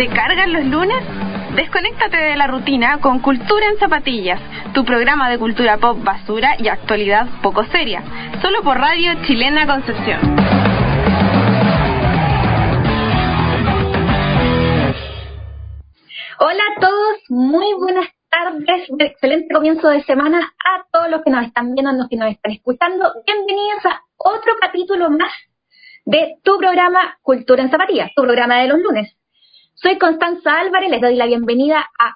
¿Te cargan los lunes? Desconéctate de la rutina con Cultura en Zapatillas, tu programa de cultura pop basura y actualidad poco seria, solo por Radio Chilena Concepción. Hola a todos, muy buenas tardes, un excelente comienzo de semana a todos los que nos están viendo, a los que nos están escuchando. Bienvenidos a otro capítulo más de tu programa Cultura en Zapatillas, tu programa de los lunes. Soy Constanza Álvarez, les doy la bienvenida a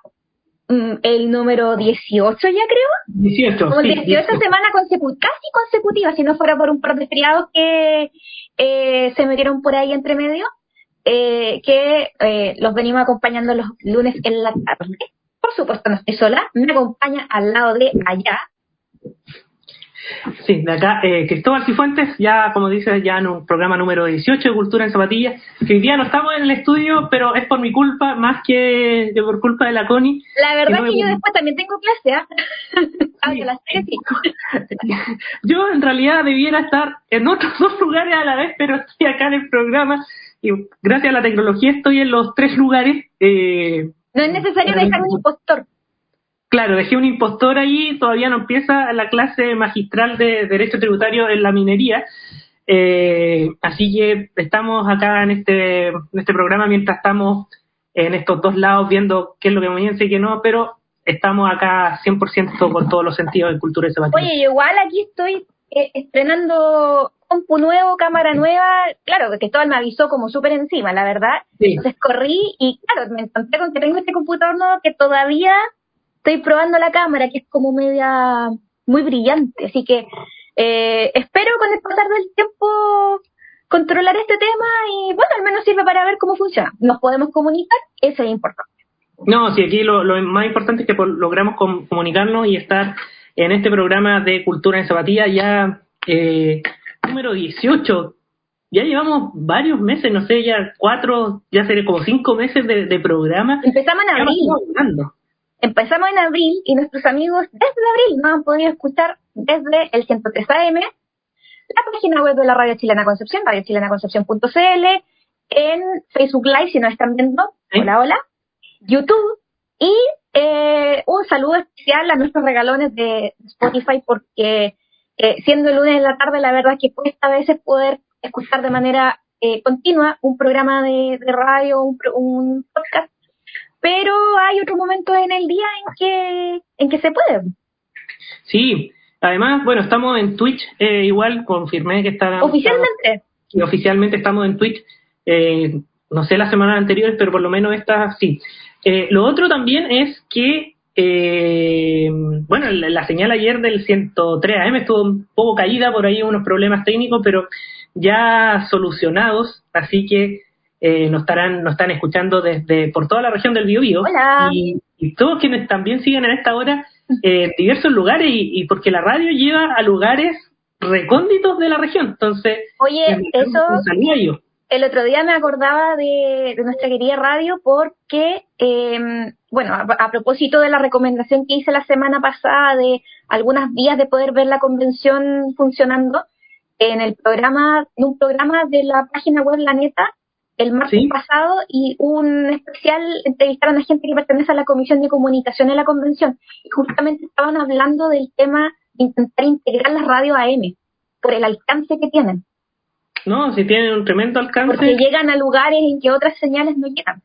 mm, el número 18 ya creo. 18, Como sí, 18 18. semanas consecu- casi consecutivas, si no fuera por un par de feriados que eh, se metieron por ahí entre medio, eh, que eh, los venimos acompañando los lunes en la tarde. Por supuesto, no estoy sola, me acompaña al lado de allá. Sí, de acá, eh, Cristóbal Cifuentes, ya como dices, ya en un programa número 18 de Cultura en Zapatillas, que hoy día no estamos en el estudio, pero es por mi culpa, más que, que por culpa de la Connie. La verdad no es que yo me- después también tengo clase. Ah, que las tres sí. Yo en realidad debiera estar en otros dos lugares a la vez, pero estoy acá en el programa y gracias a la tecnología estoy en los tres lugares. Eh, No es necesario dejar un impostor. Claro, dejé un impostor ahí, todavía no empieza la clase magistral de Derecho Tributario en la minería. Eh, así que estamos acá en este, en este programa mientras estamos en estos dos lados viendo qué es lo que conviene y qué no, pero estamos acá 100% con todos los sentidos de cultura y zapatilla. Oye, igual aquí estoy eh, estrenando compu nuevo, cámara nueva. Claro, que Cristóbal me avisó como súper encima, la verdad. Sí. Entonces corrí y claro, me encontré con que tengo este computador nuevo que todavía estoy probando la cámara, que es como media muy brillante. Así que eh, espero con el pasar del tiempo controlar este tema y bueno, al menos sirve para ver cómo funciona. Nos podemos comunicar, eso es importante. No, sí, aquí lo, lo más importante es que logramos com- comunicarnos y estar en este programa de cultura en zapatilla ya eh, número 18. Ya llevamos varios meses, no sé, ya cuatro, ya seré como cinco meses de, de programa. Empezamos en abril. Empezamos en abril y nuestros amigos desde abril nos han podido escuchar desde el 103 AM, la página web de la Radio Chilena Concepción, radiochilenaconcepción.cl, en Facebook Live si nos están viendo, Sí. hola, hola, YouTube. Y eh, un saludo especial a nuestros regalones de Spotify porque eh, siendo el lunes de la tarde la verdad es que cuesta a veces poder escuchar de manera eh, continua un programa de, de radio, un, un podcast pero hay otro momento en el día en que en que se puede. Sí, además, bueno, estamos en Twitch, eh, igual confirmé que está Oficialmente, y oficialmente estamos en Twitch. eh, no sé las semanas anteriores, pero por lo menos esta sí. Eh, lo otro también es que, eh, bueno, la, la señal ayer del 103 AM estuvo un poco caída por ahí, unos problemas técnicos, pero ya solucionados, así que eh, nos estarán nos están escuchando desde por toda la región del Biobío. Y, y todos quienes también siguen en esta hora eh, diversos lugares y, y porque la radio lleva a lugares recónditos de la región, entonces oye, eso el otro día me acordaba de, de nuestra querida radio porque, eh, bueno, a, a propósito de la recomendación que hice la semana pasada de algunas vías de poder ver la convención funcionando, en el programa, en un programa de la página web La Neta, el martes Sí. pasado, y un especial entrevistaron a gente que pertenece a la Comisión de Comunicación de la convención, y justamente estaban hablando del tema de intentar integrar las radios AM, por el alcance que tienen, No, si tienen un tremendo alcance. porque llegan a lugares en que otras señales no llegan.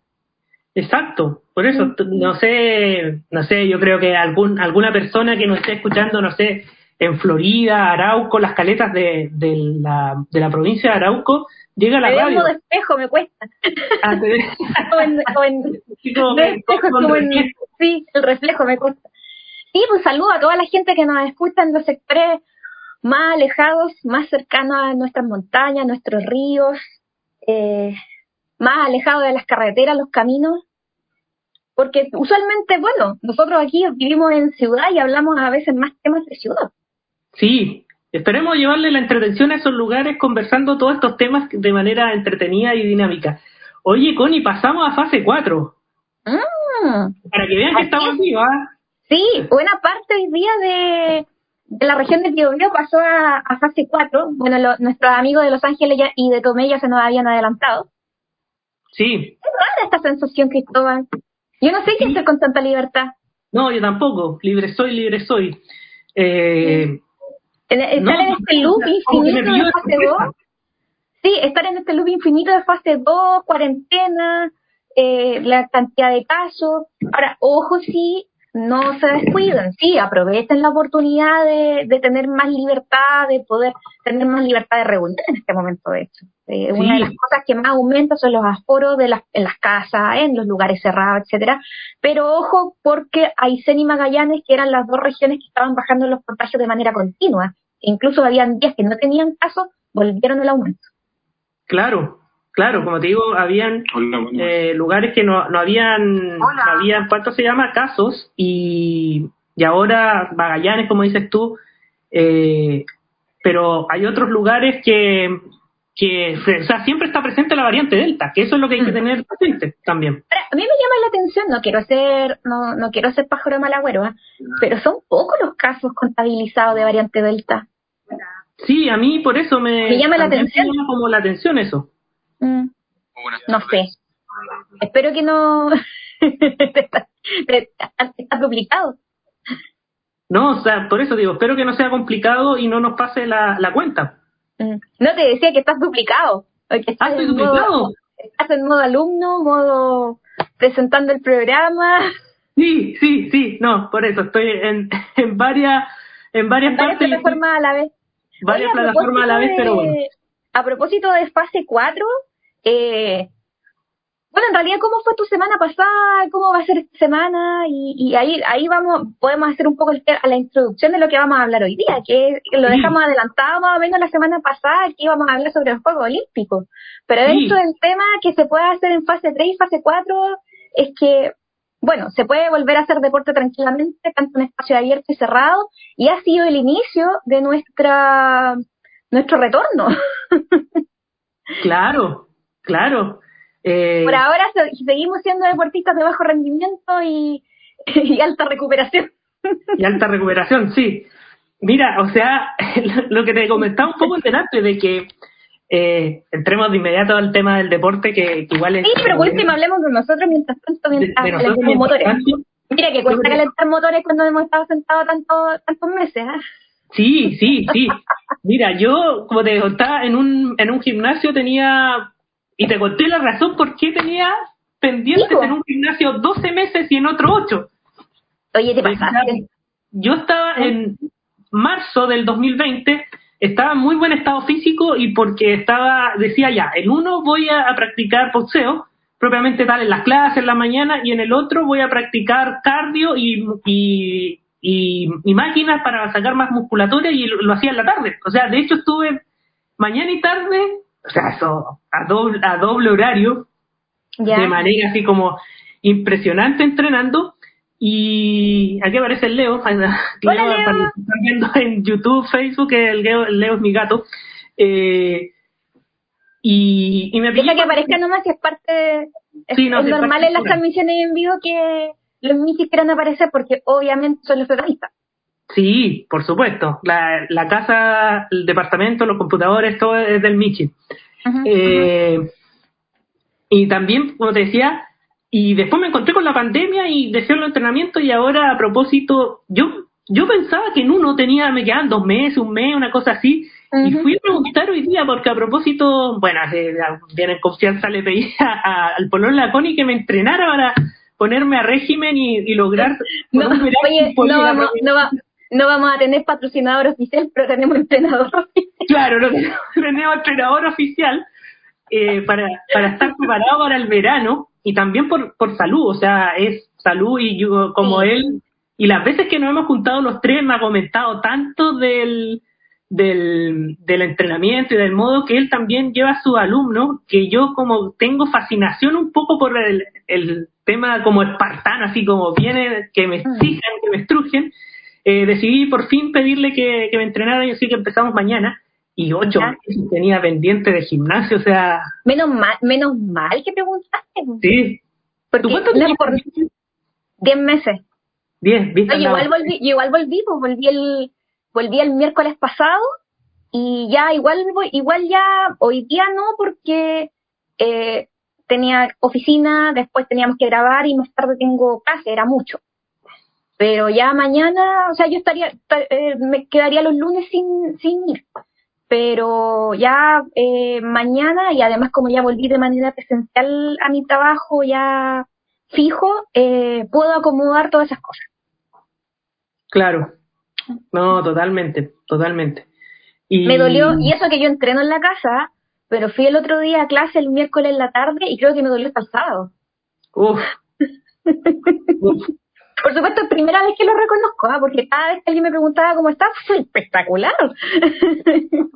Exacto, por eso, no sé, no sé, yo creo que algún, alguna persona que nos esté escuchando, no sé, en Florida, Arauco, las caletas de, de, la, de la provincia de Arauco, llega a la Me veo en radio. modo espejo, me cuesta. Ah, te ves- O en- o en- así como no que- espejo, es con como en- reflejo. sí, el reflejo me cuesta. Sí, pues saludo a toda la gente que nos escucha en los sectores más alejados, más cercanos a nuestras montañas, nuestros ríos, eh, más alejados de las carreteras, los caminos. Porque usualmente, bueno, nosotros aquí vivimos en ciudad y hablamos a veces más temas de ciudad. Sí, esperemos llevarle la entretención a esos lugares conversando todos estos temas de manera entretenida y dinámica. Oye, Connie, pasamos a fase 4, Mm. para que vean que estamos es. vivos, ¿ah? Sí, buena parte hoy día de, de la región de Biobío pasó a, a fase 4. Bueno, lo- nuestros amigos de Los Ángeles ya- y de Tomé ya se nos habían adelantado. Sí, Es da esta sensación, Cristóbal? Yo no sé qué hacer con tanta libertad. No, yo tampoco. Libre soy, libre soy. Eh, estar en este loop infinito de fase 2. Sí, estar en este loop infinito de fase 2, cuarentena, eh, la cantidad de casos. Ahora, ojo, sí, no se descuiden, sí, aprovechen la oportunidad de, de, tener más libertad, de poder tener más libertad de reunir en este momento, de hecho. Eh, una de las cosas que más aumenta son los aforos de las, en las casas, en los lugares cerrados, etcétera. Pero ojo, porque Aysén y Magallanes, que eran las dos regiones que estaban bajando los contagios de manera continua, incluso habían días que no tenían casos, volvieron el aumento. Claro, Claro, como te digo, habían eh, lugares que no, no habían, no habían, ¿cuánto se llama? Casos y, y ahora Magallanes, como dices tú, eh, pero hay otros lugares que, que, o sea, siempre está presente la variante Delta, que eso es lo que hay que mm. tener presente también. A mí me llama la atención, no quiero ser, no, no quiero ser pájaro malagüero, ¿eh? pero son pocos los casos contabilizados de variante Delta. Sí, a mí por eso me, me llama la atención. Me llama como la atención eso. Mm. No sé. Espero que no. está, complicado. No, o sea, por eso digo, espero que no sea complicado y no nos pase la, la cuenta. Mm. No te decía que estás duplicado. ah, estoy duplicado. estás en modo alumno, modo presentando el programa. Sí, sí, sí, no, por eso estoy en, en varias en varias, plataformas a la vez. Varias plataformas a la vez, pero bueno. A propósito de fase 4, eh, bueno, en realidad, ¿cómo fue tu semana pasada? ¿Cómo va a ser esta semana? Y, ahí ahí vamos, podemos hacer un poco a la introducción de lo que vamos a hablar hoy día, que lo dejamos adelantado más o menos la semana pasada, que íbamos a hablar sobre los Juegos Olímpicos. Pero dentro del tema que se puede hacer en fase 3 y fase 4 es que, bueno, se puede volver a hacer deporte tranquilamente, tanto en espacio abierto y cerrado, y ha sido el inicio de nuestra nuestro retorno. claro, claro. Eh, Por ahora seguimos siendo deportistas de bajo rendimiento y, alta recuperación. y alta recuperación, sí. Mira, o sea, lo que te comentaba un poco delante de que eh, entremos de inmediato al tema del deporte, que, igual es... Sí, pero por último hablemos de nosotros mientras tanto, mientras de, motores. Mira, que cuesta calentar motores cuando hemos estado sentados tanto, tantos meses. ¿eh? Sí, sí, sí. Mira, yo, como te contaba, en un, en un gimnasio tenía, y te conté la razón por qué tenía pendientes en un gimnasio 12 meses y en otro 8. Oye, te pasaste. Yo estaba en marzo del 2020, estaba en muy buen estado físico y porque estaba, decía ya, en uno voy a, practicar boxeo, propiamente tal, en las clases en la mañana, y en el otro voy a practicar cardio y, y y, máquinas para sacar más musculatura y lo, hacía en la tarde. O sea, de hecho estuve mañana y tarde, o sea, eso a doble, a doble horario, de manera así como impresionante entrenando. Y aquí aparece el Leo, Leo, Están viendo en YouTube, Facebook, el Leo, el Leo es mi gato. Eh, y, y me Deja que aparezca nomás si es parte. Es, normal en las transmisiones en vivo que los Michis quieran aparecer porque obviamente son los protagonistas. Sí, por supuesto. La, la casa, el departamento, los computadores, todo es del Michi. Eh, y también, como te decía, y después me encontré con la pandemia y dejé el entrenamiento y ahora a propósito, yo yo pensaba que en uno tenía, me quedaban dos meses, un mes, una cosa así, y fui a preguntar hoy día porque a propósito, bueno, bien en confianza le pedí al Polón Laconi que me entrenara para ponerme a régimen y, lograr... No, oye, no vamos, no, vamos a tener patrocinador oficial, pero tenemos entrenador oficial. Claro, no tenemos entrenador oficial eh, para, para estar preparado para el verano y también por, por salud, o sea, es salud y yo como él, y las veces que nos hemos juntado los tres me ha comentado tanto del, del, del entrenamiento y del modo que él también lleva a su alumno, que yo como tengo fascinación un poco por el, el tema como espartano, así como viene, que me exijan, que me estrujen, eh, decidí por fin pedirle que, me entrenara y así que empezamos mañana. Y ocho meses tenía pendiente de gimnasio, o sea... Menos mal, menos mal que preguntaste. Sí. Porque no, por diez meses. Diez, igual volví, igual volví, pues volví el, volví el miércoles pasado y ya igual igual ya hoy día no porque eh, tenía oficina, después teníamos que grabar y más tarde tengo clase, era mucho. Pero ya mañana, o sea, yo estaría, eh, me quedaría los lunes sin, sin ir. Pero ya eh, mañana, y además como ya volví de manera presencial a mi trabajo ya fijo, eh, puedo acomodar todas esas cosas. Claro. No, totalmente, totalmente. Y... Me dolió, y eso que yo entreno en la casa, pero fui el otro día a clase el miércoles en la tarde y creo que me dolió hasta el sábado. Uf. Por supuesto, es primera vez que lo reconozco, ¿ah? porque cada vez que alguien me preguntaba cómo estás, fue espectacular.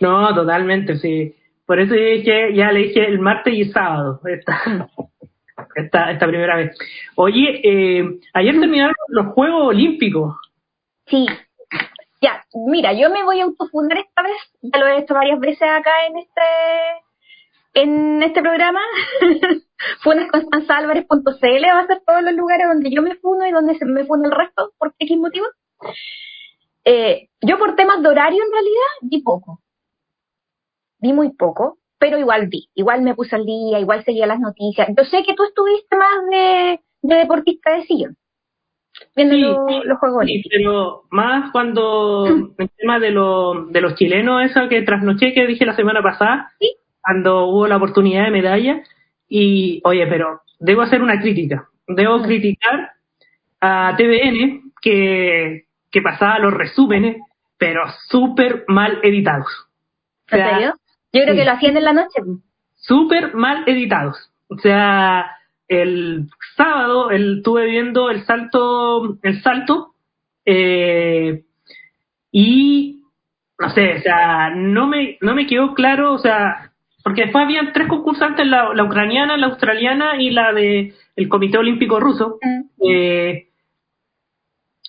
no, totalmente, sí. Por eso dije, ya le dije el martes y sábado, esta, esta, esta primera vez. Oye, eh, ayer terminaron los Juegos Olímpicos. Sí. Ya, mira, yo me voy a autofundar esta vez, ya lo he hecho varias veces acá en este en este programa. Funesconstanzaalvarez.cl va a ser todos los lugares donde yo me funo y donde se me funo el resto, por X motivo. Eh, yo por temas de horario en realidad vi poco. Vi muy poco, pero igual vi. Igual me puse al día, igual seguía las noticias. Yo sé que tú estuviste más de, deportista de sillón. Viendo los, juegos sí, pero más cuando el tema de, de los chilenos, esa que trasnoché que dije la semana pasada, ¿Sí? Cuando hubo la oportunidad de medalla. Y, oye, pero debo hacer una crítica. Debo criticar a TVN que, que pasaba los resúmenes, pero súper mal editados. ¿En serio? Yo creo que lo hacían en la noche. Súper mal editados. O sea, el sábado el, estuve viendo el salto, el salto, eh, y no sé, o sea, no me, no me quedó claro, o sea, porque después habían tres concursantes, la, ucraniana, la australiana y la de el Comité Olímpico Ruso. Mm. Eh,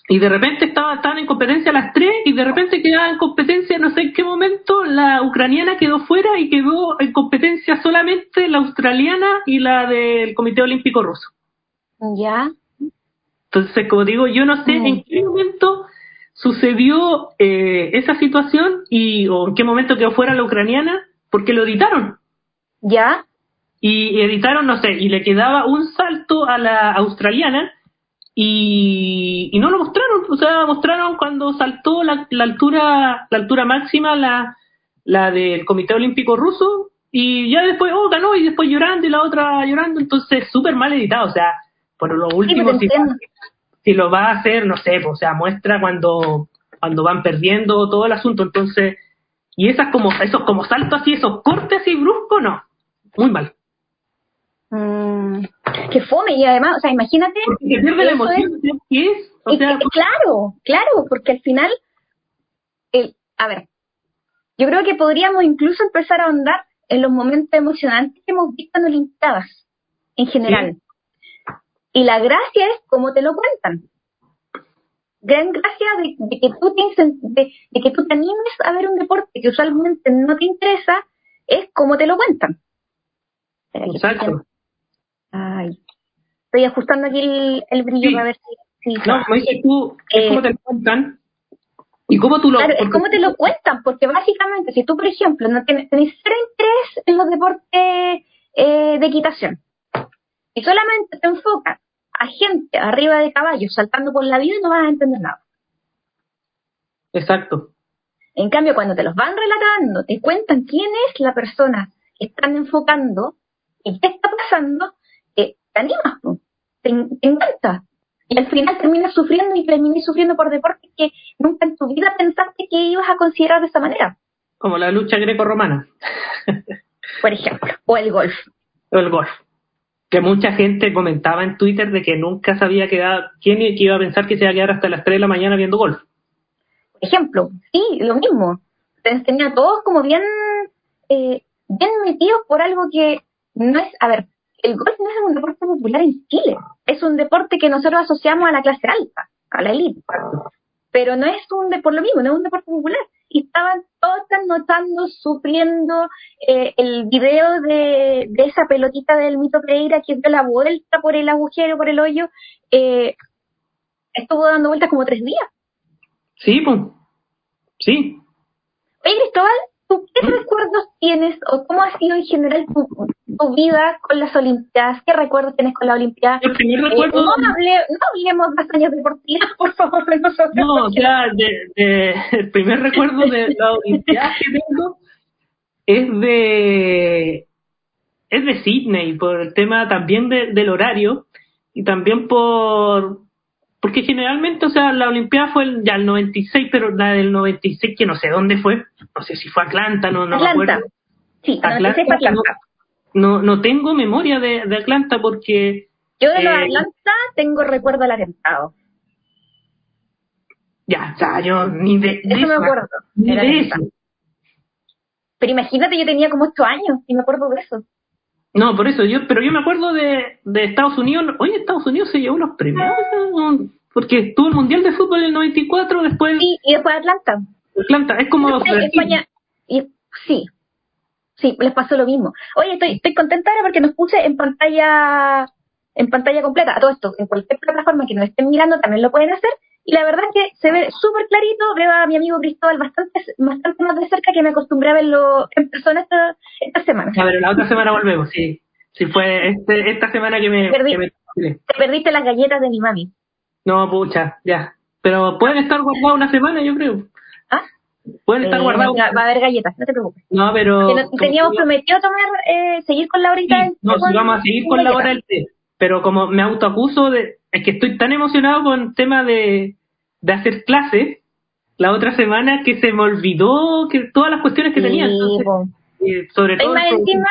y de repente estaban, estaban en competencia las tres y de repente quedaba en competencia, no sé en qué momento, la ucraniana quedó fuera y quedó en competencia solamente la australiana y la del Comité Olímpico Ruso. Ya. Entonces, como digo, yo no sé en mm. qué momento sucedió eh, esa situación y o en qué momento quedó fuera la ucraniana porque lo editaron. ¿Ya? Y editaron, no sé, y le quedaba un salto a la australiana y, no lo mostraron, o sea, mostraron cuando saltó la, altura la altura máxima, la, la del Comité Olímpico Ruso, y ya después, oh, ganó, y después llorando, y la otra llorando, entonces súper mal editado, o sea, por lo último, si, lo va a hacer, no sé, pues, o sea, muestra cuando, cuando van perdiendo todo el asunto, entonces y esas como, esos como saltos así, esos cortes así bruscos, no. Muy mal. Mm, que fome, y además, o sea, imagínate. Porque pierde la emoción, ¿qué es? O sea, claro, claro, porque al final, el, a ver, yo creo que podríamos incluso empezar a ahondar en los momentos emocionantes que hemos visto en Olimpiadas, en general. Y la gracia es cómo te lo cuentan gran gracia de, que tú te, de, que tú te animes a ver un deporte que usualmente no te interesa es como te lo cuentan. Exacto. Ay, estoy ajustando aquí el, brillo para ver si... no, como dices tú, es como te lo cuentan y cómo tú lo... Claro, es como te lo cuentan, porque básicamente si tú, por ejemplo, no tienes, tenés cero interés en los deportes eh, de equitación y solamente te enfocas gente arriba de caballos saltando por la vida no vas a entender nada. Exacto. En cambio, cuando te los van relatando, te cuentan quién es la persona que están enfocando y qué está pasando, eh, te animas, te, encanta. Y al final terminas sufriendo y terminas sufriendo por deportes que nunca en tu vida pensaste que ibas a considerar de esa manera. Como la lucha greco-romana. por ejemplo, o el golf. O el golf que mucha gente comentaba en Twitter de que nunca se había quién iba a pensar que se iba a quedar hasta las 3 de la mañana viendo golf. Por ejemplo, sí, lo mismo. Tenía todos como bien, eh, bien metidos por algo que no es, a ver, el golf no es un deporte popular en Chile, es un deporte que nosotros asociamos a la clase alta, a la élite. Pero no es un deporte, por lo mismo, no es un deporte popular y estaban todos notando, sufriendo eh, el video de, esa pelotita del mito Pereira que dio la vuelta por el agujero, por el hoyo, eh, estuvo dando vueltas como tres días. Sí, pues. Sí. Oye, Cristóbal, ¿tú qué ¿Mm? recuerdos tienes o cómo ha sido en general tu, tu vida con las Olimpiadas? ¿Qué recuerdos tienes con la Olimpiada? El primer Eh, recuerdo. no, hable, no hablemos de hazañas deportivas, por favor, de nosotros. No, sea, de, de- el primer recuerdo de la Olimpiada que tengo es de es de Sydney, por el tema también de- del horario y también por porque generalmente, o sea, la Olimpiada fue el- ya el 96, pero la del 96 que no sé dónde fue, no sé si fue Atlanta, no, no me acuerdo. Sí, Atlanta, 96 para Atlanta. No, no tengo memoria de, de Atlanta porque Yo de lo de Eh, Atlanta tengo recuerdo al atentado. ya, o sea, yo ni de, de Eso me eso- acuerdo. ni de eso. Pero imagínate, yo tenía como 8 años y me acuerdo de eso. No, por eso, yo, pero yo me acuerdo de, de Estados Unidos. Oye, Estados Unidos se llevó unos premios. Porque estuvo el Mundial de Fútbol en el 94, después Sí, y después Atlanta. Atlanta. Es como. España, y, sí, sí, les pasó lo mismo. Oye, estoy, estoy contenta ahora porque nos puse en pantalla en pantalla completa. A todo esto, en cualquier plataforma que nos estén mirando también lo pueden hacer. Y la verdad es que se ve súper clarito. Veo a mi amigo Cristóbal bastante, bastante más de cerca que me acostumbré a verlo en persona esta, esta semana. A ver, la otra semana volvemos, sí. Sí, fue este, esta semana que me. Perdí. que me- Te perdiste las galletas de mi mami. No, pucha, ya. Pero pueden estar guardados una semana, yo creo. Pueden estar Eh, guardados. va a haber galletas, no te preocupes. No, pero. No- teníamos prometido tomar, eh, seguir con la horita. Sí, no, sí, vamos a seguir con la hora del té. Pero como me autoacuso de. Es que estoy tan emocionado con el tema de, de hacer clases la otra semana que se me olvidó que todas las cuestiones que tenía. Sí, Entonces, po. eh, sobre todo. más encima,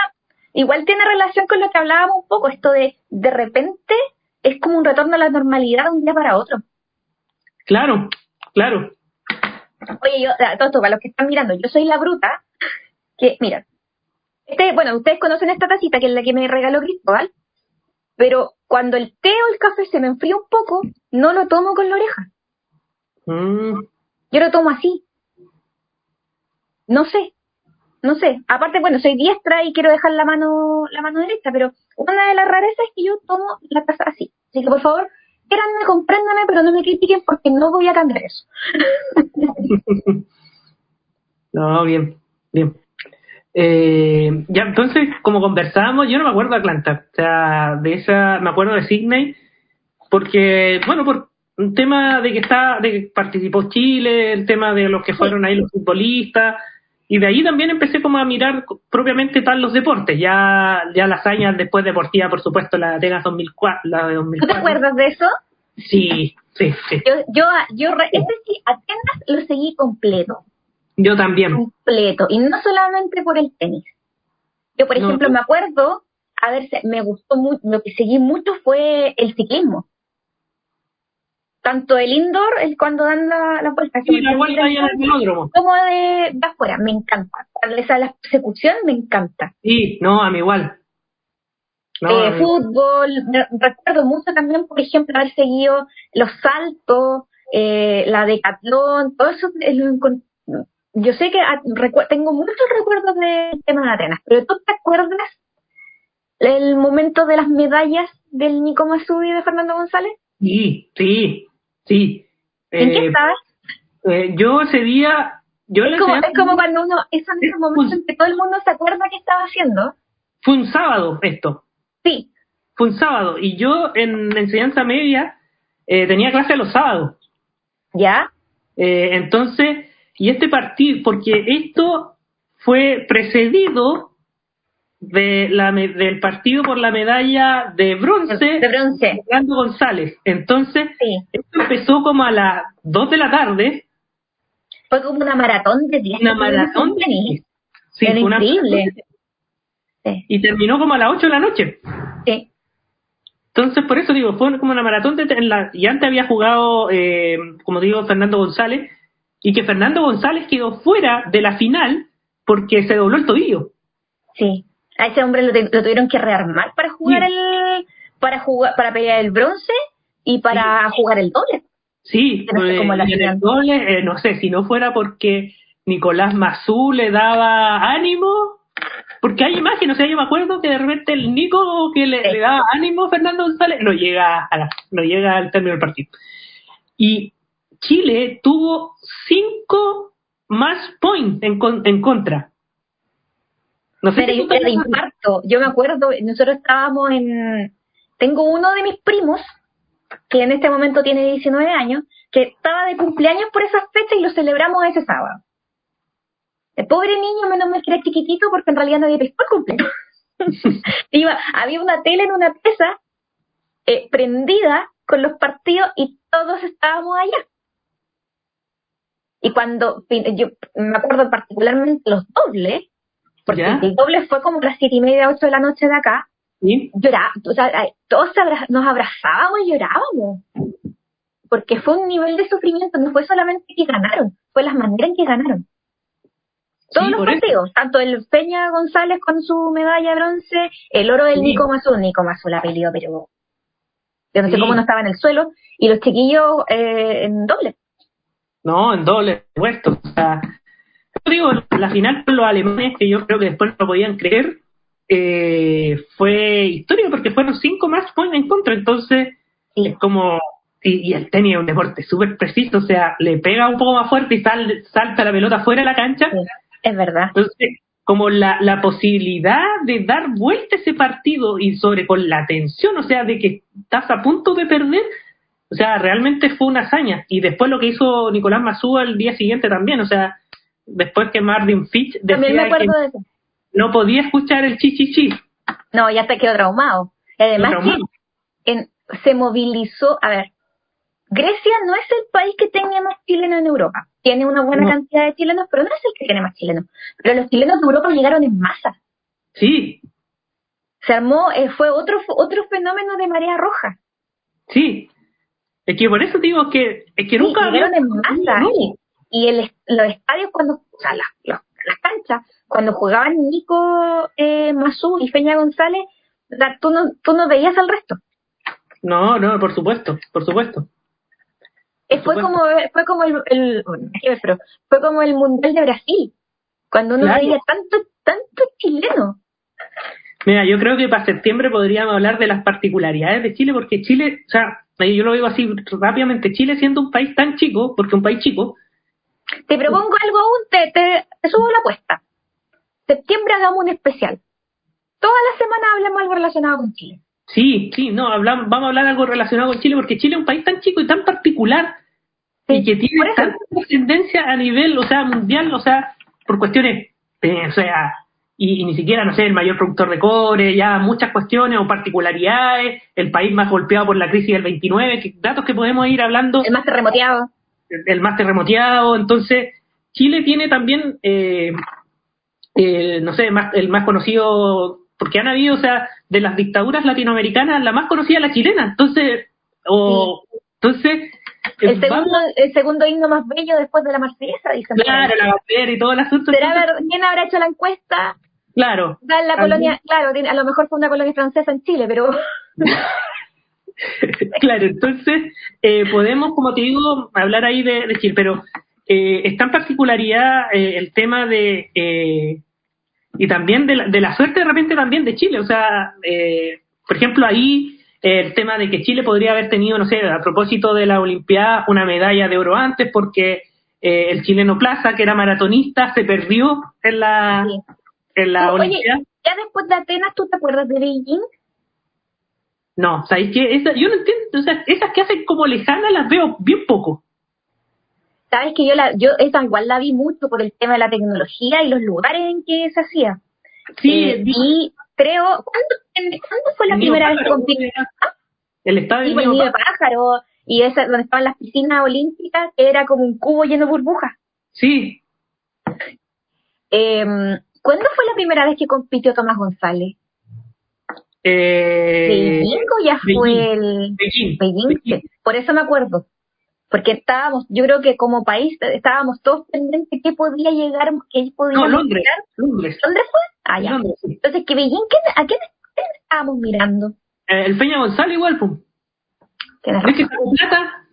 igual tiene relación con lo que hablábamos un poco, esto de de repente es como un retorno a la normalidad de un día para otro. Claro, claro. Oye, yo, todo esto, para los que están mirando, yo soy la bruta que, mira, este, bueno, ustedes conocen esta tacita que es la que me regaló Cristóbal, pero cuando el té o el café se me enfría un poco, no lo tomo con la oreja, Mm, yo lo tomo así. No sé, no sé. Aparte, bueno, soy diestra y quiero dejar la mano, la mano derecha, pero una de las rarezas es que yo tomo la taza así. Así que por favor, quéranme, compréndame, pero no me critiquen porque no voy a cambiar eso. no, bien, bien. Eh, ya, entonces, como conversábamos, yo no me acuerdo de Atlanta. O sea, de esa, me acuerdo de Sydney, porque, bueno, por un tema de que está, de que participó Chile, el tema de los que fueron ahí los futbolistas, y de ahí también empecé como a mirar propio,mente tal los deportes, ya, ya las años después deportiva, por supuesto, la de Atenas 2004, la de ¿Tú 2004. te acuerdas de eso? Sí, sí, sí. Yo, yo, yo, re- ese sí, Atenas lo seguí completo, Yo también. completo, y no solamente por el tenis. Yo, por ejemplo, tú- me acuerdo, a ver, se- me gustó mucho, lo que seguí mucho fue el ciclismo. Tanto el indoor, el cuando dan la, la vuelta, Sí, la vuelta en el velódromo. como de, de afuera, me encanta. Esa la persecución me encanta. Sí, no, a mí igual. No, Eh, a mí- fútbol, recuerdo mucho también, por ejemplo, haber seguido los saltos, eh, la decatlón, todo eso. eh, yo sé que ah, tengo muchos recuerdos del tema de Atenas, pero ¿tú te acuerdas el momento de las medallas del Nico Masudi y de Fernando González? Sí, sí, sí. ¿En qué Eh, estabas? eh, yo ese día, yo le Es como, es como cuando uno, es en ese momento en que todo el mundo se acuerda qué estaba haciendo. fue un sábado esto, Sí, fue un sábado, y yo en enseñanza media eh, tenía clase los sábados. ¿ya? Entonces, y este partido, porque esto fue precedido de la, del partido por la medalla de bronce De bronce. Fernando González. Entonces, Sí. esto empezó como a las 2 de la tarde, Fue como una maratón de 10 una maratón de tenis. Sí, Era fue una increíble. maratón de- Sí. Y terminó como a las 8 de la noche. sí. Entonces, por eso digo, fue como una maratón de en la, y antes había jugado, eh, como digo, Fernando González, y que Fernando González quedó fuera de la final porque se dobló el tobillo. Sí, a ese hombre lo, tuvieron que rearmar para jugar Sí. el, para jugar, para pelear el bronce y para jugar el doble. Sí, No sé pues, cómo la el doble, eh, no sé, si no fuera porque Nicolás Mazú le daba ánimo, porque hay imágenes, o sea, yo me acuerdo que de repente el Nico que le, Sí. le daba ánimo a Fernando González no llega a la- no llega al término del partido. Y Chile tuvo cinco más points en, en contra. No sé si de infarto. Yo me acuerdo, nosotros estábamos en... Tengo uno de mis primos, que en este momento tiene 19 años, que estaba de cumpleaños por esas fechas y lo celebramos ese sábado. El pobre niño, menos mal que era chiquitito, porque en realidad nadie pescó el cumpleaños. Iba, había una tele en una pieza eh, prendida con los partidos y todos estábamos allá. Y cuando, yo me acuerdo particularmente los dobles, porque ¿Ya? el doble fue como las siete y media, ocho de la noche de acá, Sí. llorá- o sea, todos abra- nos abrazábamos y llorábamos. Porque fue un nivel de sufrimiento, no fue solamente que ganaron, fue las maneras en que ganaron. Todos Sí, los eso. partidos, tanto el Peña González con su medalla de bronce, el oro del Sí. Nico Mazú, Nico Mazú la peleó, pero yo no sé cómo no estaba en el suelo, y los chiquillos eh, en doble. No, en doble puesto. O sea, digo, la final con los alemanes, que yo creo que después no lo podían creer, eh, fue histórico porque fueron cinco más points en contra. Entonces, Sí. es como. Y, y el tenis es un deporte súper preciso, o sea, le pega un poco más fuerte y sal- salta la pelota fuera de la cancha. Sí, es verdad. Entonces, como la, la posibilidad de dar vuelta ese partido y sobre con la tensión, o sea, de que estás a punto de perder, o sea, realmente fue una hazaña. Y después lo que hizo Nicolás Mazúa el día siguiente también, o sea, después que Marvin Fitch decía que de no podía escuchar el chichichi. No, ya te quedó traumado. Y Además Traumado. que en- se movilizó, a ver, Grecia no es el país que tenga más chilenos en Europa. Tiene una buena No. cantidad de chilenos, pero no es el que tiene más chilenos. Pero los chilenos de Europa llegaron en masa. Sí, Se armó, eh, fue otro otro fenómeno de marea roja. sí. Es que por eso digo que, es que Sí, nunca había- llegaron en masa. No. Y, y el, los estadios cuando, o sea, las, los- las canchas, cuando jugaban Nico eh, Mazú y Peña González, tú no, tú no veías al resto. No, no, por supuesto, por supuesto. Por fue supuesto. como fue como el, el pero fue como el mundial de Brasil cuando uno Claro. veía tanto tanto chileno Mira, yo creo que para septiembre podríamos hablar de las particularidades de Chile, porque Chile, o sea, yo lo digo así rápidamente, Chile siendo un país tan chico, porque un país chico, te propongo algo aún te, te, te subo la apuesta. Septiembre hagamos un especial. Toda la semana hablamos algo relacionado con Chile. Sí, sí, no, hablamos, vamos a hablar algo relacionado con Chile, porque Chile es un país tan chico y tan particular, y Sí, que por tiene tanta trascendencia a nivel, o sea, mundial, o sea, por cuestiones, eh, o sea, y, y ni siquiera, no sé, el mayor productor de cobre, ya muchas cuestiones o particularidades, el país más golpeado por la crisis del 29, que, datos que podemos ir hablando. el más terremoteado el más terremoteado, entonces Chile tiene también, eh, eh, no sé, más, el más conocido, porque han habido, o sea, de las dictaduras latinoamericanas, la más conocida la chilena, entonces, o, entonces, el eh, segundo vamos- el segundo himno más bello después de la marsellesa dicen claro, la bandera y todo el asunto, ¿Será entonces, ver- quién habrá hecho la encuesta claro, Da la colonia, claro, a lo mejor fue una colonia francesa en Chile, pero claro, entonces eh, podemos, como te digo, hablar ahí de, de Chile, pero eh, está en particularidad eh, el tema de eh, y también de la, de la suerte de repente también de Chile, o sea, eh, por ejemplo ahí el tema de que Chile podría haber tenido, no sé, a propósito de la Olimpiada, una medalla de oro antes porque eh, el chileno Plaza, que era maratonista, se perdió en la, Sí. en la Oye, Olimpiada. ya después de Atenas, ¿tú te acuerdas de Beijing? No, ¿sabéis qué? Esa, yo no entiendo, o sea, esas que hacen como lejanas las veo bien poco. Sabes que yo la, yo esa igual la vi mucho por el tema de la tecnología y los lugares en que se hacía. Sí, Eh, y creo, ¿cuándo, en- ¿cuándo fue la primera vez que compitió? El estadio Sí, del pues, nido de pájaro y esa donde estaban las piscinas olímpicas, que era como un cubo lleno de burbujas. Sí, Eh, ¿Cuándo fue la primera vez que compitió Tomás González? Eh, ¿Beijing o ya fue Beijing. el Beijing. Beijing? Beijing. Sí, Por eso me acuerdo. Porque estábamos, yo creo que como país estábamos todos pendientes qué podía llegar, qué podía No, Londres. llegar. Londres. ¿Dónde fue? Ah, ya. Londres, sí. Entonces, que Beijing, ¿qué, ¿a quién, estábamos mirando? Eh, el Peña González igual, pum. Tienes ¿Ves que razón. plata?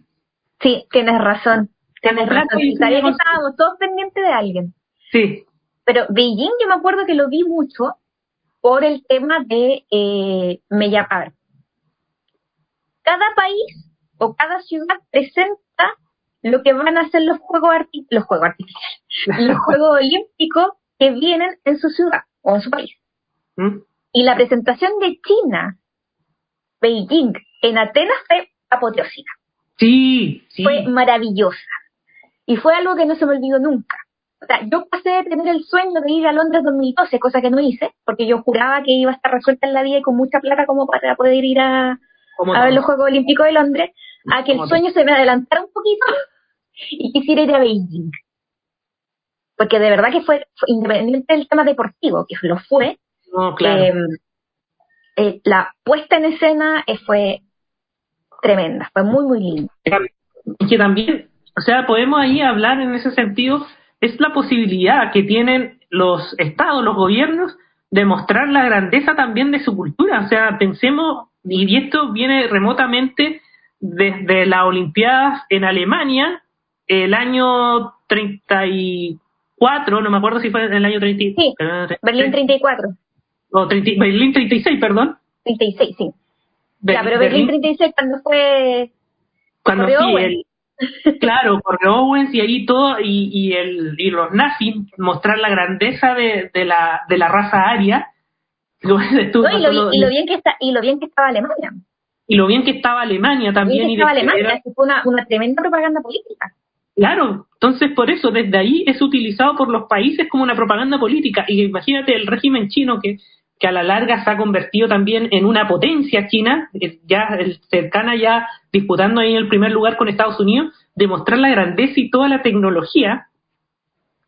Sí, tienes razón. Tienes plata razón. y sabía que estábamos todos pendientes de alguien. Sí, Pero Beijing yo me acuerdo que lo vi mucho por el tema de, eh, me llama, a ver, cada país o cada ciudad presenta lo que van a ser los juegos arti- los juegos artificiales, los juegos olímpicos que vienen en su ciudad. o en su país. ¿Mm? Y la presentación de China, Beijing, en Atenas fue apoteósica. Sí, sí. Fue maravillosa. Y fue algo que no se me olvidó nunca. O sea, yo pasé de tener el sueño de ir a Londres 2012, cosa que no hice, porque yo juraba que iba a estar resuelta en la vida y con mucha plata como para poder ir a, ver los Juegos Olímpicos de Londres, a que el sueño se me adelantara un poquito y quisiera ir a Beijing. Porque de verdad que fue, fue independiente del tema deportivo, que lo fue, No, claro. eh, eh, la puesta en escena eh, fue tremenda, fue muy, muy linda. Y que también, o sea, podemos ahí hablar en ese sentido, es la posibilidad que tienen los estados, los gobiernos, de mostrar la grandeza también de su cultura. O sea, pensemos, y esto viene remotamente desde las Olimpiadas en Alemania, el año 34, no me acuerdo si fue en el año 30, Sí, Berlín 34, o 30 Berlín 36, perdón. 36, sí. Be- ya, pero Berlín 36 cuando fue... cuando sí, el- claro, corrió Owens y ahí todo, y, y, el, y los nazis mostrar la grandeza de, de, la, de la raza aria. No, y, lo, bien- y lo bien que está, y lo bien que estaba Alemania. y lo bien que estaba Alemania Lo también. bien que estaba Alemania, era- que fue una, una tremenda propaganda política. claro, entonces por eso desde ahí es utilizado por los países como una propaganda política. Y imagínate el régimen chino que, que a la larga se ha convertido también en una potencia china, eh, ya el- cercana ya disputando ahí el primer lugar con Estados Unidos, demostrar la grandeza y toda la tecnología,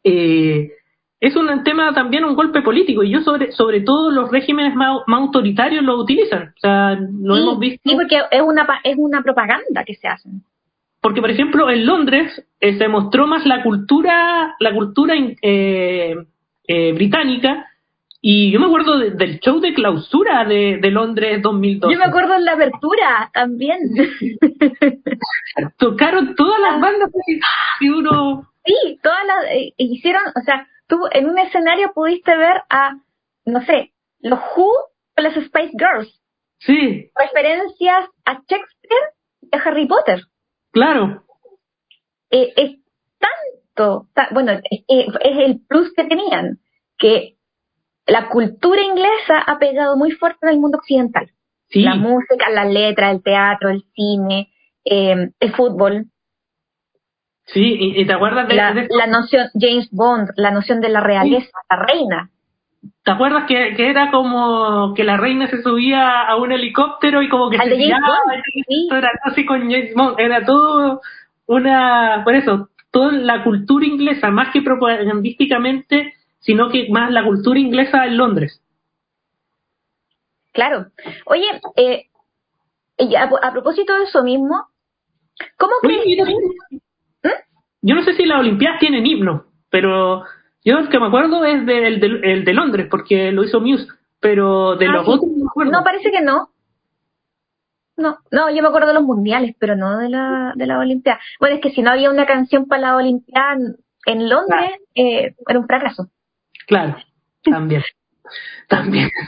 eh, es un tema también un golpe político y yo sobre sobre todo los regímenes más, más autoritarios lo utilizan o sea lo sí, hemos visto sí, porque es una, es una propaganda que se hace. porque por ejemplo en Londres eh, se mostró más la cultura la cultura eh, eh, británica y yo me acuerdo de- del show de clausura de, de Londres 2012 Yo me acuerdo en la apertura también. tocaron todas las bandas así, ¡ah! y uno Sí, todas las eh, hicieron, o sea, tú en un escenario pudiste ver a, no sé, los Who con las Spice Girls, sí referencias a Shakespeare y a Harry Potter. claro Eh, es tanto, ta- bueno, es el plus que tenían, que la cultura inglesa ha pegado muy fuerte en el mundo occidental. sí La música, las letras, el teatro, el cine, eh, el fútbol, sí y, y te acuerdas de, la, de- la noción James Bond, la noción de la realeza, la reina. ¿Te acuerdas que, que era como que la reina se subía a un helicóptero y como que Al se tiraba? Sí. Era así con James Bond, era todo una, por eso, toda la cultura inglesa, más que propagandísticamente, sino que más la cultura inglesa en Londres. Claro. Oye, eh, a, a propósito de eso mismo, ¿cómo crees? yo, no- yo no sé si las Olimpiadas tienen himno, pero yo el que me acuerdo es del de, el de Londres, porque lo hizo Muse, pero de Ah, los sí. otros no me acuerdo. No, parece que no. No, no, yo me acuerdo de los mundiales, pero no de la, de la Olimpiada. Bueno, es que si no había una canción para la Olimpiada en- en Londres, eh, era un fracaso. Claro, también. también.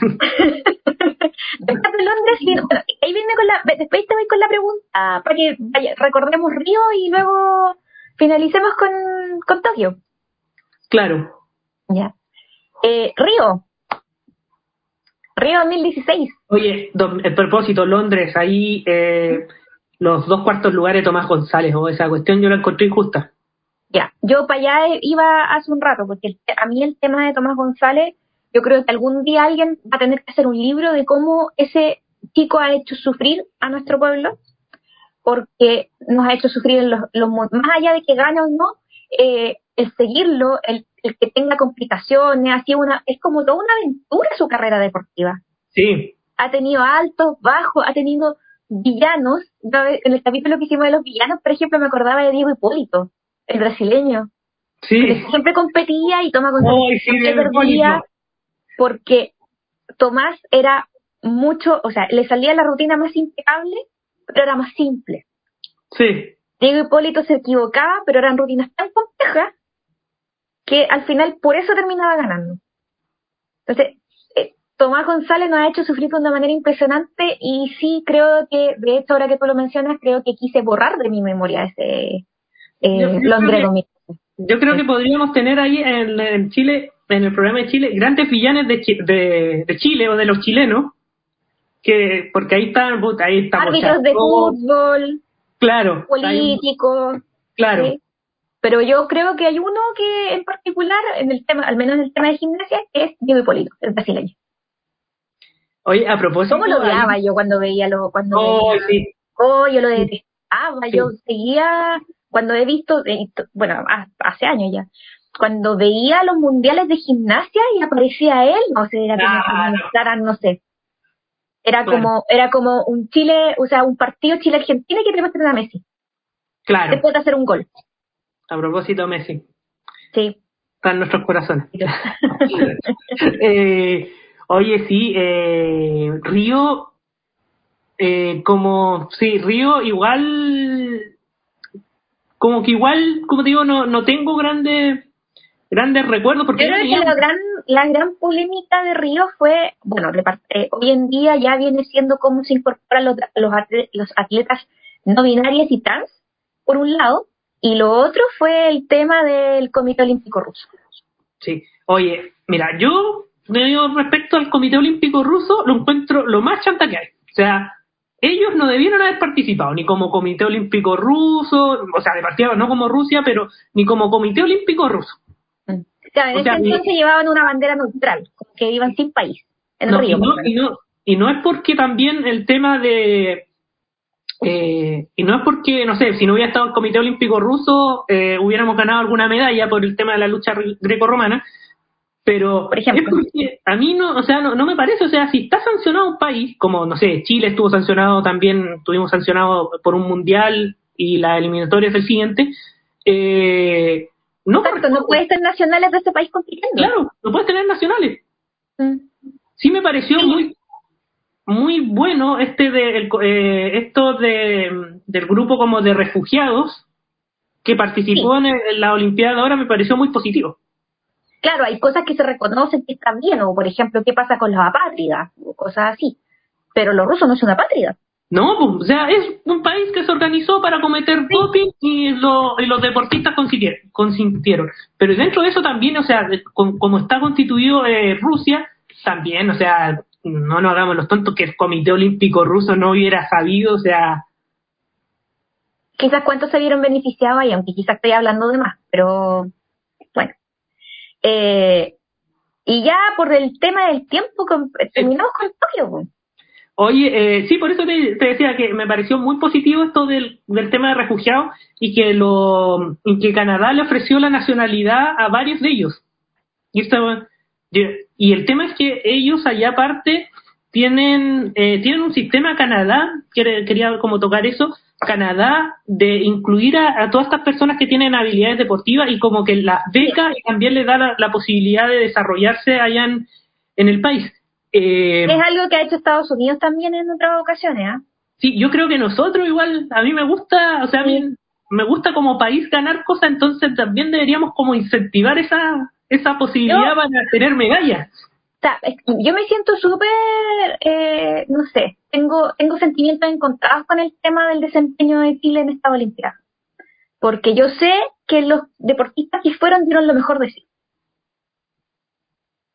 Después de Londres, ahí viene con la, después te voy con la pregunta, para que vaya, recordemos Río y luego finalicemos con, con Tokio. claro. Ya. Eh, Río. Río 2016. Oye, do- el propósito, Londres, ahí eh, los dos cuartos lugares Tomás González, o esa cuestión yo la encontré injusta. Ya, yo para allá iba hace un rato, porque a mí el tema de Tomás González, yo creo que algún día alguien va a tener que hacer un libro de cómo ese chico ha hecho sufrir a nuestro pueblo, porque nos ha hecho sufrir en los, los más allá de que gane o no, eh, el seguirlo, el, el que tenga complicaciones, ha sido una, es como toda una aventura su carrera deportiva. Sí, Ha tenido altos, bajos, ha tenido villanos. En el capítulo que hicimos de los villanos, por ejemplo, me acordaba de Diego Hipólito, el brasileño sí. que siempre competía y sí, Diego perdía Hipólito. porque Tomás era mucho, o sea, le salía la rutina más impecable, pero era más simple. Sí, Diego Hipólito se equivocaba, pero eran rutinas tan complejas que al final por eso terminaba ganando. Entonces, eh, Tomás González nos ha hecho sufrir de una manera impresionante y sí creo que, de hecho, ahora que tú lo mencionas, creo que quise borrar de mi memoria ese eh, Yo- Londres que- 2000. yo creo que podríamos tener ahí en, en Chile en el programa de Chile grandes villanes de, de, de Chile o de los chilenos, que porque ahí están, ahí está árbitros de fútbol, claro, políticos, claro. Pero yo creo que hay uno que en particular, en el tema, al menos en el tema de gimnasia, es Diego Hipólito, el brasileño. Oye, a propósito. ¿Cómo lo odiaba yo cuando veía lo, cuando oh, sí. oh, yo lo detestaba, yo seguía, cuando he visto, bueno, hace años ya, cuando veía los mundiales de gimnasia y aparecía él, no sé, era como no sé. Era como, era como un Chile, o sea, un partido Chile-Argentina que te muestran a Messi. Claro. Después de hacer un gol. A propósito, Messi. Sí. Están nuestros corazones. eh, oye, sí, eh, Río, eh, como, sí, Río igual, como que igual, como te digo, no, no tengo grandes grandes recuerdos porque creo que la gran la gran polémica de Río fue bueno eh, hoy en día ya viene siendo cómo se incorporan los, los, los atletas no binarios y trans por un lado y lo otro fue el tema del Comité Olímpico Ruso. Sí, oye, mira, yo respecto al Comité Olímpico Ruso lo encuentro lo más chanta que hay. O sea, ellos no debieron haber participado ni como Comité Olímpico Ruso, o sea, de partida no como Rusia, pero ni como Comité Olímpico Ruso. Mm. Claro, en ese entonces llevaban una bandera neutral, que iban sin país, en el río. y no es porque también el tema de eh, y no es porque, no sé, si no hubiera estado el Comité Olímpico Ruso, eh, hubiéramos ganado alguna medalla por el tema de la lucha greco-romana, pero por ejemplo. a mí no, o sea, no, no me parece, o sea, si está sancionado un país, como, no sé, Chile estuvo sancionado también, estuvimos sancionado por un mundial y la eliminatoria es el siguiente, eh, no, no puedes tener nacionales de ese país compitiendo. Claro, no puedes tener nacionales. Mm. Sí me pareció muy muy bueno este de eh, esto de, del grupo como de refugiados que participó en, la Olimpiada ahora me pareció muy positivo. Claro, hay cosas que se reconocen que están bien, o por ejemplo, qué pasa con los apátridas, o cosas así. Pero los rusos no son apátridas. No, pues, o sea, es un país que se organizó para cometer doping y, los deportistas consintieron. Pero dentro de eso también, o sea, como está constituido eh, Rusia, también, o sea, no nos hagamos los tontos que el Comité Olímpico Ruso no hubiera sabido, o sea... Quizás cuántos se vieron beneficiados ahí, aunque quizás estoy hablando de más, pero. Eh, y ya por el tema del tiempo, terminamos con Tokio. Oye, eh, sí, por eso te, decía que me pareció muy positivo esto del, del tema de refugiados y que lo y que Canadá le ofreció la nacionalidad a varios de ellos. Y esto, y el tema es que ellos allá aparte tienen, eh, tienen un sistema Canadá, quería como tocar eso, Canadá, de incluir a, todas estas personas que tienen habilidades deportivas y como que las beca también les da la, posibilidad de desarrollarse allá en, el país. Eh, es algo que ha hecho Estados Unidos también en otras ocasiones, ¿ah? Sí, yo creo que nosotros igual, a mí me gusta, o sea, a mí me gusta como país ganar cosas, entonces también deberíamos como incentivar esa, esa posibilidad para tener medallas. Yo me siento súper, eh, no sé, tengo, tengo sentimientos encontrados con el tema del desempeño de Chile en esta Olimpiada. Porque yo sé que los deportistas que fueron dieron lo mejor de sí.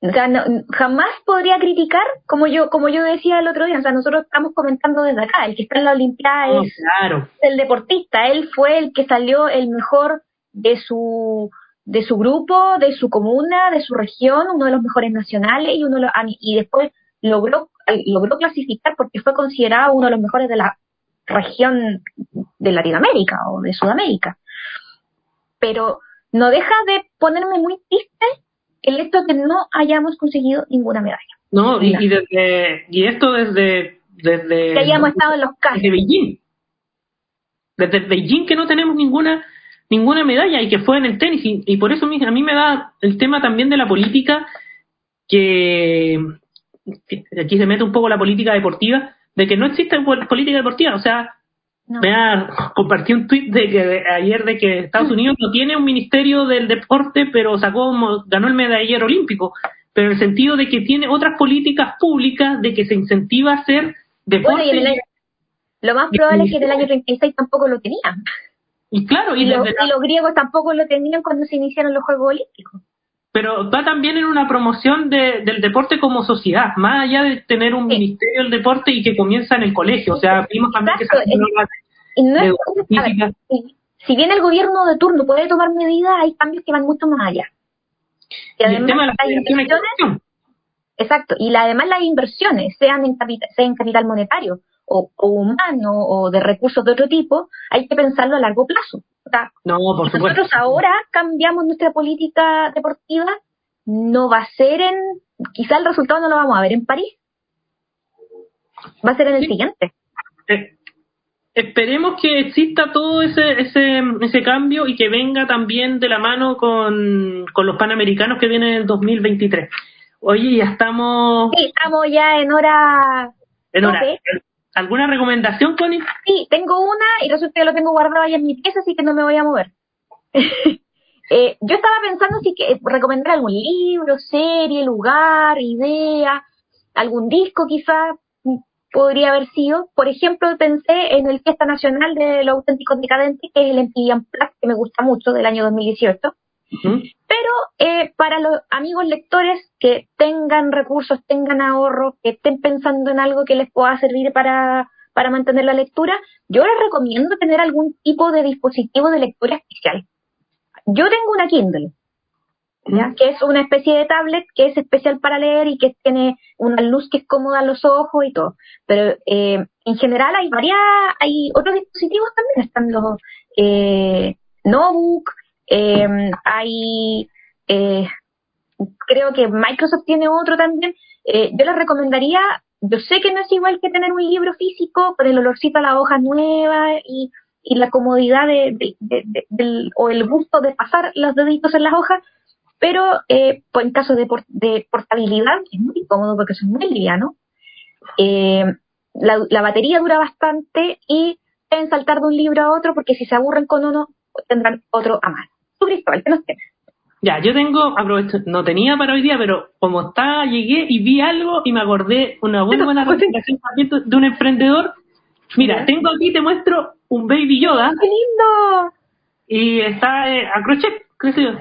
O sea, jamás podría criticar, como yo, como yo decía el otro día, o sea, nosotros estamos comentando desde acá, el que está en la Olimpiada es el deportista, él fue el que salió el mejor de su de su grupo, de su comuna, de su región, uno de los mejores nacionales y uno y después logró logró clasificar porque fue considerado uno de los mejores de la región de Latinoamérica o de Sudamérica. Pero no deja de ponerme muy triste el hecho de que no hayamos conseguido ninguna medalla. No, y, desde, y esto desde, desde que hayamos estado en los casos. Desde Beijing. Desde Beijing que no tenemos ninguna ninguna medalla y que fue en el tenis. Y, por eso a mí me da el tema también de la política, que, aquí se mete un poco la política deportiva, de que no existe política deportiva. O sea, me ha compartí un tweet de que ayer de que Estados Unidos no tiene un ministerio del deporte, pero sacó ganó el medallero olímpico, pero en el sentido de que tiene otras políticas públicas de que se incentiva a hacer deporte. lo más probable es que en el año 36 tampoco lo tenían. Y claro, y, los griegos tampoco lo tenían cuando se iniciaron los Juegos Olímpicos. pero va también en una promoción de, del deporte como sociedad, más allá de tener un ministerio del deporte y que comienza en el colegio. O sea, vimos también que si bien el gobierno de turno puede tomar medidas, hay cambios que van mucho más allá. Y, además, el tema de las inversiones, exacto, y además las inversiones, sean en capital, sean en capital monetario o, humano o de recursos de otro tipo, hay que pensarlo a largo plazo. no, por supuesto. Nosotros ahora cambiamos nuestra política deportiva, no va a ser en, quizá el resultado no lo vamos a ver en París, va a ser en el siguiente. Eh, esperemos que exista todo ese, ese, ese cambio y que venga también de la mano con, con los panamericanos que vienen en el 2023. Oye, ya estamos. Sí, estamos ya en hora. En hora. ¿Alguna recomendación, Connie? Sí, tengo una y resulta que lo tengo guardado ahí en mi pieza, así que no me voy a mover. eh, yo estaba pensando si que recomendar algún libro, serie, lugar, idea, algún disco quizás podría haber sido. Por ejemplo, pensé en el Fiesta Nacional de los Auténticos Decadentes, que es el MTV Unplugged, que me gusta mucho, del año 2018. Pero eh, para los amigos lectores que tengan recursos, tengan ahorro, que estén pensando en algo que les pueda servir para, para mantener la lectura, yo les recomiendo tener algún tipo de dispositivo de lectura especial. Yo tengo una Kindle, que es una especie de tablet que es especial para leer y que tiene una luz que es cómoda a los ojos y todo. Pero eh, en general hay varias, hay otros dispositivos también, están los eh, notebook, eh, hay, eh, creo que Microsoft tiene otro también. Eh, yo les recomendaría, yo sé que no es igual que tener un libro físico con el olorcito a la hoja nueva y, la comodidad de, del, o el gusto de pasar los deditos en las hojas, pero eh, pues en caso de, de, portabilidad es muy cómodo porque es muy liviano. Eh, la, la, batería dura bastante y pueden saltar de un libro a otro porque si se aburren con uno tendrán otro a mano. Ya, yo tengo, aprovecho, no tenía para hoy día, pero como está, llegué y vi algo y me acordé una buena, buena recomendación de un emprendedor. Mira, tengo aquí, te muestro un Baby Yoda. ¡Qué lindo! Y está eh, a crochet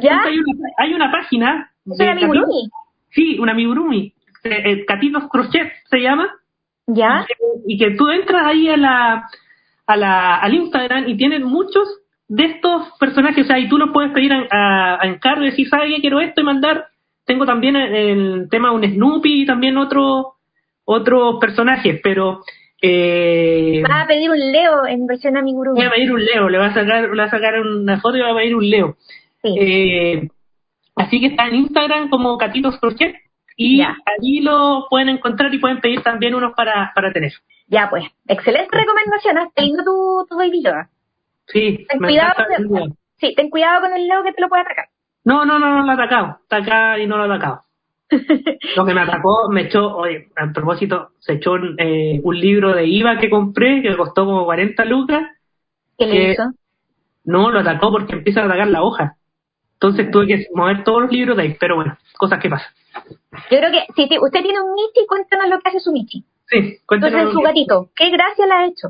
¿Ya? Hay una, hay una página. ¿Es amigurumi? Sí, una amigurumi. Eh, Catitos Crochet se llama. ¿Ya? Y que, tú entras ahí a la, a la, al Instagram y tienen muchos de estos personajes. O sea, y tú los puedes pedir a, a, encargo y decir, ¿sabes qué? Quiero esto y mandar. Tengo también el tema un Snoopy y también otro, otros personajes, pero eh, va a pedir un Leo en versión amigurumi. Va a pedir un Leo, le va a sacar, le va a sacar una foto y va a pedir un Leo. Eh, así que está en Instagram como Catitos Crochet y allí lo pueden encontrar y pueden pedir también unos para, para tener. Ya, pues, excelente recomendación. ¿Has tenido tu, tu baby Sí, ten cuidado, con, sí, ten cuidado con el leo que te lo puede atacar. No, no, no, no lo ha atacado. Está acá y no lo ha atacado. lo que me atacó, me echó, oye, a propósito, se echó eh, un libro de IVA que compré que costó como 40 lucas. ¿Qué le hizo? No, lo atacó porque empieza a atacar la hoja. Entonces tuve que mover todos los libros de ahí, pero bueno, cosas que pasan. Yo creo que si usted tiene un Michi, cuéntanos lo que hace su Michi. Sí, cuéntanos. Entonces, su gatito, ¿qué gracia le ha hecho?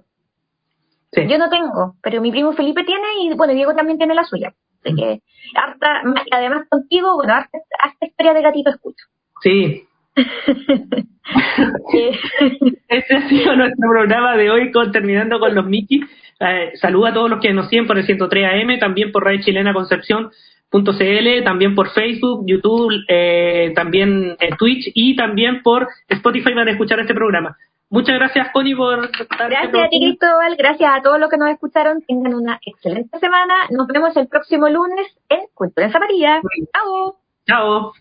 Sí. Yo no tengo, pero mi primo Felipe tiene y bueno, Diego también tiene la suya. Así que, harta, además contigo, bueno, harta, historia de gatito escucho. Sí. este ha sido nuestro programa de hoy, con, terminando con los Mickey. Eh, saluda a todos los que nos siguen por el 103 AM, también por Radio Chilena Concepción .cl, también por Facebook, YouTube, eh, también en Twitch y también por Spotify para escuchar este programa. Muchas gracias, Connie, por estar Gracias a ti, Cristóbal. Gracias a todos los que nos escucharon. Tengan una excelente semana. Nos vemos el próximo lunes en Cultura en Zapatillas. Chao. Chao.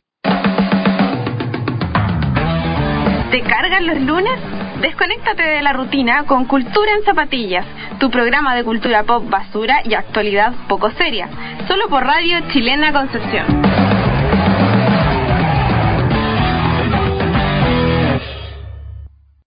¿Te cargan los lunes? Desconéctate de la rutina con Cultura en Zapatillas, tu programa de cultura pop basura y actualidad poco seria, solo por Radio Chilena Concepción.